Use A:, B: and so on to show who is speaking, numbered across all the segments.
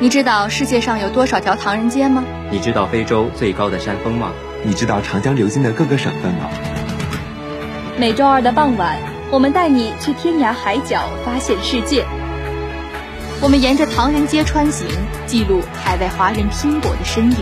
A: 你知道世界上有多少条唐人街吗？
B: 你知道非洲最高的山峰吗？
C: 你知道长江流经的各个省份吗？
D: 每周二的傍晚，我们带你去天涯海角发现世界。
A: 我们沿着唐人街穿行，记录海外华人拼搏的身影。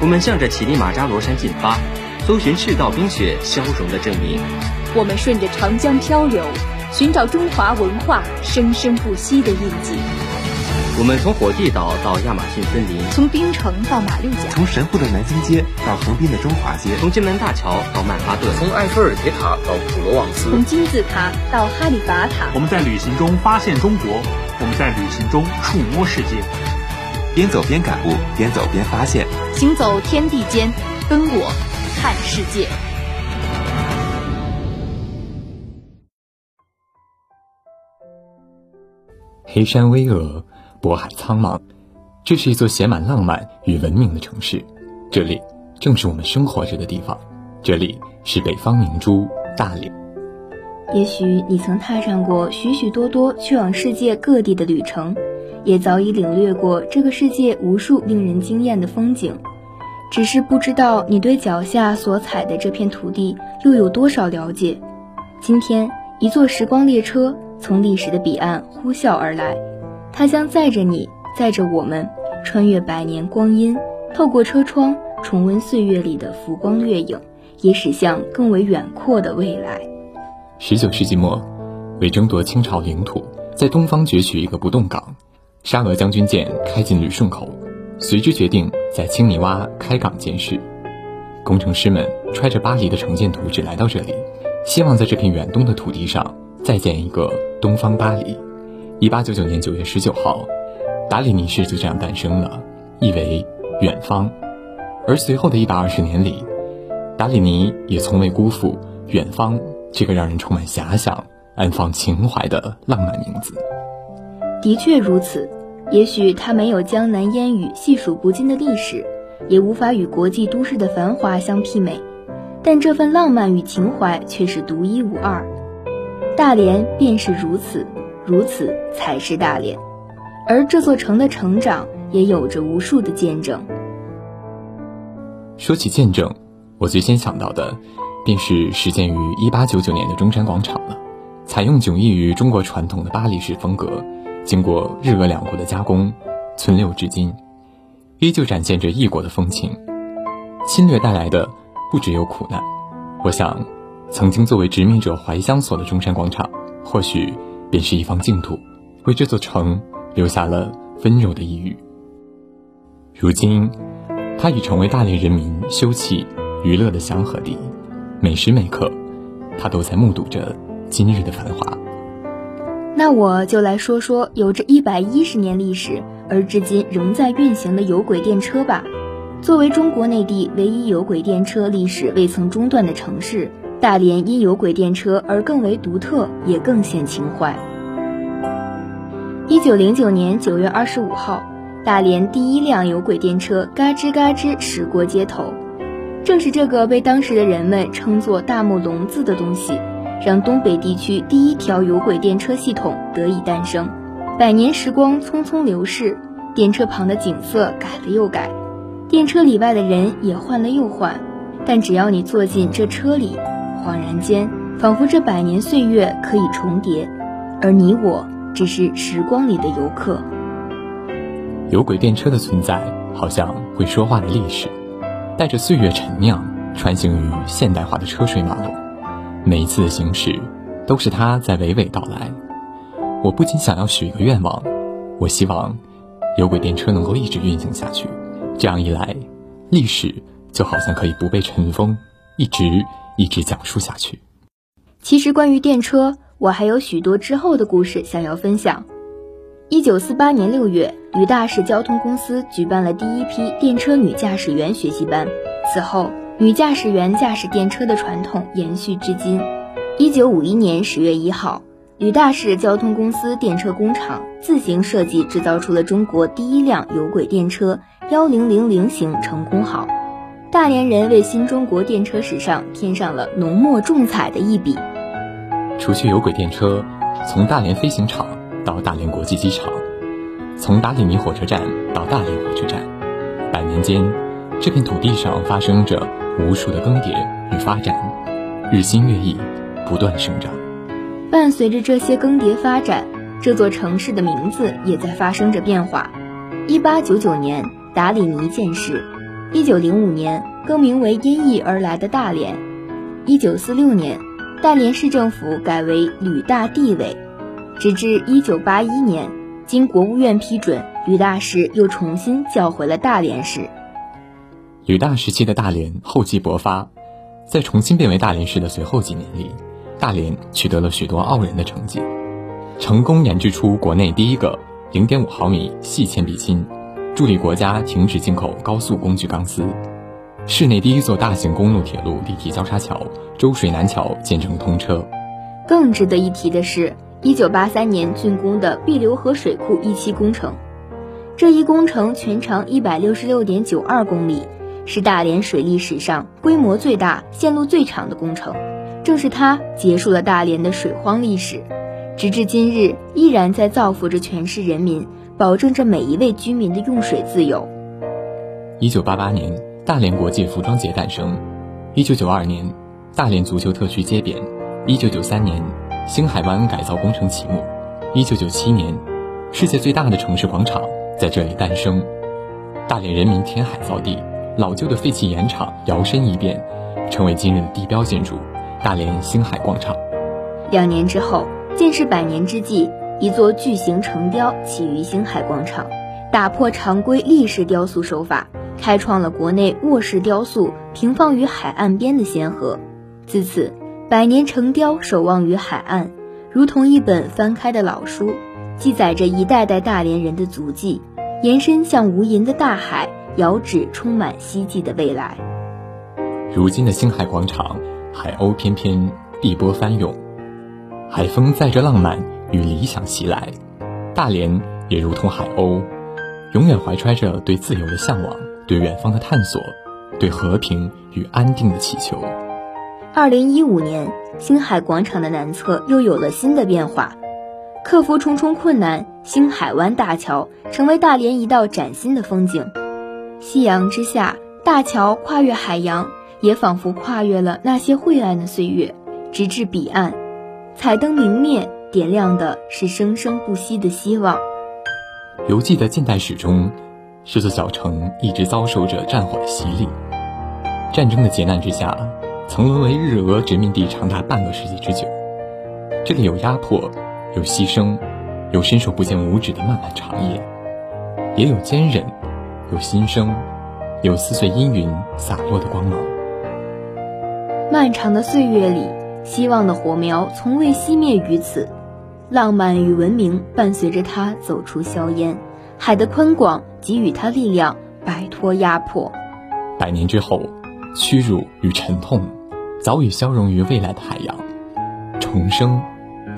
B: 我们向着乞力马扎罗山进发，搜寻赤道冰雪消融的证明。
D: 我们顺着长江漂流，寻找中华文化生生不息的印记。
B: 我们从火地岛到亚马逊森林，
A: 从冰城到马六甲，
C: 从神户的南京街到横滨的中华街，
B: 从金门大桥到曼哈顿，
E: 从埃菲尔铁塔到普罗旺斯，
D: 从金字塔到哈利法塔。
F: 我们在旅行中发现中国，我们在旅行中触摸世界。
C: 边走边感悟，边走边发现，
A: 行走天地间，跟我看世界。
G: 黑山巍峨。渤海苍茫，这是一座写满浪漫与文明的城市，这里正是我们生活着的地方，这里是北方明珠大连。
H: 也许你曾踏上过许许多多去往世界各地的旅程，也早已领略过这个世界无数令人惊艳的风景，只是不知道你对脚下所踩的这片土地又有多少了解。今天，一座时光列车从历史的彼岸呼啸而来。它将载着你，载着我们，穿越百年光阴，透过车窗重温岁月里的浮光掠影，也驶向更为远阔的未来。
G: 十九世纪末，为争夺清朝领土，在东方攫取一个不动港，沙俄将军舰开进旅顺口，随之决定在青泥洼开港建市。工程师们揣着巴黎的城建图纸来到这里，希望在这片远东的土地上再建一个东方巴黎。一八九九年九月十九号，达里尼市就这样诞生了，意为远方。而随后的一百二十年里，达里尼也从未辜负“远方”这个让人充满遐想、安放情怀的浪漫名字。
H: 的确如此，也许它没有江南烟雨细数不尽的历史，也无法与国际都市的繁华相媲美，但这份浪漫与情怀却是独一无二。大连便是如此。如此才是大连，而这座城的成长也有着无数的见证。
G: 说起见证，我最先想到的，便是始建于一八九九年的中山广场了。采用迥异于中国传统的巴黎式风格，经过日俄两国的加工，存留至今，依旧展现着异国的风情。侵略带来的不只有苦难，我想，曾经作为殖民者怀乡所的中山广场，或许。便是一方净土，为这座城留下了温柔的一隅。如今，它已成为大连人民休憩娱乐的祥和地，每时每刻，他都在目睹着今日的繁华。
H: 那我就来说说有着一百一十年历史而至今仍在运行的有轨电车吧。作为中国内地唯一有轨电车历史未曾中断的城市。大连因有轨电车而更为独特，也更显情怀。一九零九年九月二十五号，大连第一辆有轨电车嘎吱嘎吱驶过街头，正是这个被当时的人们称作“大木笼子”的东西，让东北地区第一条有轨电车系统得以诞生。百年时光匆匆流逝，电车旁的景色改了又改，电车里外的人也换了又换，但只要你坐进这车里。恍然间，仿佛这百年岁月可以重叠，而你我只是时光里的游客。
G: 有轨电车的存在，好像会说话的历史，带着岁月陈酿，穿行于现代化的车水马龙。每一次的行驶，都是它在娓娓道来。我不禁想要许一个愿望，我希望有轨电车能够一直运行下去。这样一来，历史就好像可以不被尘封，一直。一直讲述下去。
H: 其实关于电车，我还有许多之后的故事想要分享。一九四八年六月，旅大市交通公司举办了第一批电车女驾驶员学习班。此后，女驾驶员驾驶电车的传统延续至今。一九五一年十月一号，旅大市交通公司电车工厂自行设计制造出了中国第一辆有轨电车幺零零零型成功号。大连人为新中国电车史上添上了浓墨重彩的一笔。
G: 除去有轨电车，从大连飞行场到大连国际机场，从达里尼火车站到大连火车站，百年间，这片土地上发生着无数的更迭与发展，日新月异，不断生长。
H: 伴随着这些更迭发展，这座城市的名字也在发生着变化。一八九九年，达里尼建市；一九零五年，更名为音译而来的大连；一九四六年，大连市政府改为旅大地委，直至一九八一年，经国务院批准，旅大市又重新叫回了大连市。
G: 旅大时期的大连厚积薄发，在重新变为大连市的随后几年里，大连取得了许多傲人的成绩，成功研制出国内第一个。零点五毫米细铅笔芯，助力国家停止进口高速工具钢丝。市内第一座大型公路铁路立体交叉桥——周水南桥建成通车。
H: 更值得一提的是，一九八三年竣工的碧流河水库一期工程。这一工程全长一百六十六点九二公里，是大连水利史上规模最大、线路最长的工程。正是它结束了大连的水荒历史。直至今日，依然在造福着全市人民，保证着每一位居民的用水自由。
G: 一九八八年，大连国际服装节诞生；一九九二年，大连足球特区街边；一九九三年，星海湾改造工程启幕；一九九七年，世界最大的城市广场在这里诞生。大连人民填海造地，老旧的废弃盐场摇身一变，成为今日的地标建筑——大连星海广场。
H: 两年之后。建市百年之际，一座巨型城雕起于星海广场，打破常规立式雕塑手法，开创了国内卧式雕塑平放于海岸边的先河。自此，百年城雕守望于海岸，如同一本翻开的老书，记载着一代代大连人的足迹，延伸向无垠的大海，遥指充满希冀的未来。
G: 如今的星海广场，海鸥翩翩，碧波翻涌。海风载着浪漫与理想袭来，大连也如同海鸥，永远怀揣着对自由的向往，对远方的探索，对和平与安定的祈求。
H: 二零一五年，星海广场的南侧又有了新的变化，克服重重困难，星海湾大桥成为大连一道崭新的风景。夕阳之下，大桥跨越海洋，也仿佛跨越了那些晦暗的岁月，直至彼岸。彩灯明灭，点亮的是生生不息的希望。
G: 犹记得近代史中，这座小城一直遭受着战火的洗礼。战争的劫难之下，曾沦为日俄殖民地长达半个世纪之久。这里有压迫，有牺牲，有伸手不见五指的漫漫长夜，也有坚韧，有新生，有撕碎阴云洒落的光芒。
H: 漫长的岁月里。希望的火苗从未熄灭于此，浪漫与文明伴随着他走出硝烟，海的宽广给予他力量，摆脱压迫。
G: 百年之后，屈辱与沉痛早已消融于未来的海洋，重生，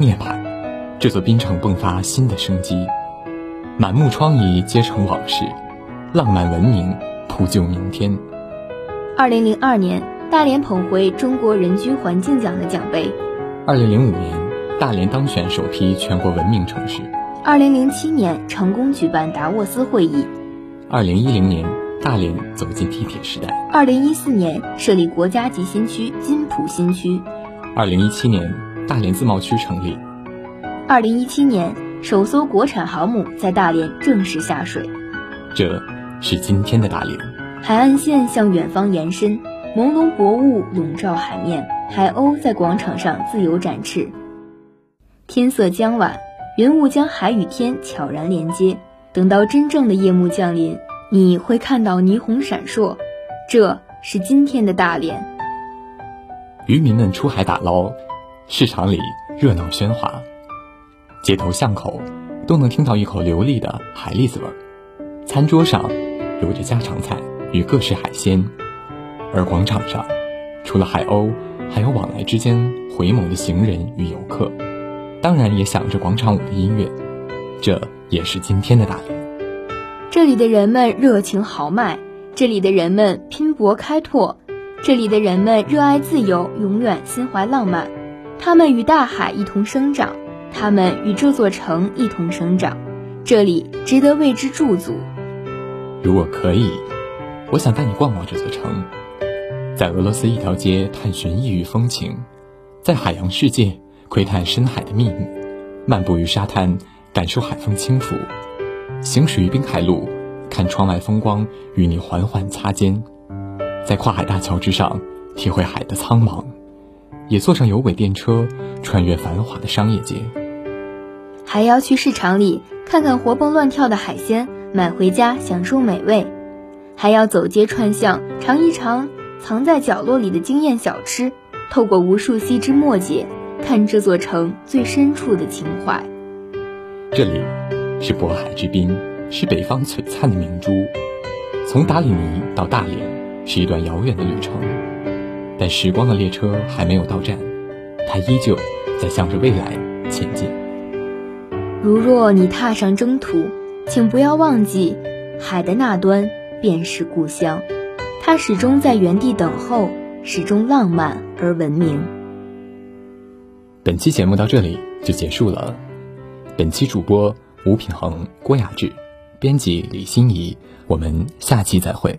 G: 涅槃，这座冰城迸发新的生机，满目疮痍皆成往事，浪漫文明铺就明天。
H: 二零零二年。大连捧回中国人居环境奖的奖杯。
G: 二零零五年，大连当选首批全国文明城市。
H: 二零零七年，成功举办达沃斯会议。
G: 二零一零年，大连走进地铁时代。
H: 二零一四年，设立国家级新区金浦新区。
G: 二零一七年，大连自贸区成立。
H: 二零一七年，首艘国产航母在大连正式下水。
G: 这是今天的大连。
H: 海岸线向远方延伸。朦胧薄雾笼罩海面，海鸥在广场上自由展翅。天色将晚，云雾将海与天悄然连接。等到真正的夜幕降临，你会看到霓虹闪烁。这是今天的大连。
G: 渔民们出海打捞，市场里热闹喧哗，街头巷口都能听到一口流利的海蛎子味儿。餐桌上有着家常菜与各式海鲜。而广场上，除了海鸥，还有往来之间回眸的行人与游客，当然也响着广场舞的音乐。这也是今天的大连。
H: 这里的人们热情豪迈，这里的人们拼搏开拓，这里的人们热爱自由，永远心怀浪漫。他们与大海一同生长，他们与这座城一同生长，这里值得为之驻足。
G: 如果可以，我想带你逛逛这座城，在俄罗斯一条街探寻异域风情，在海洋世界窥探深海的秘密，漫步于沙滩感受海风轻拂，行驶于滨海路看窗外风光与你缓缓擦肩，在跨海大桥之上体会海的苍茫，也坐上有轨电车穿越繁华的商业街，
H: 还要去市场里看看活蹦乱跳的海鲜，买回家享受美味。还要走街串巷，尝一尝藏在角落里的惊艳小吃，透过无数细枝末节，看这座城最深处的情怀。
G: 这里是渤海之滨，是北方璀璨的明珠。从达里尼到大连是一段遥远的旅程，但时光的列车还没有到站，它依旧在向着未来前进。
H: 如若你踏上征途，请不要忘记，海的那端。便是故乡，它始终在原地等候，始终浪漫而文明。
G: 本期节目到这里就结束了，本期主播吴品恒、郭雅志，编辑李欣怡，我们下期再会。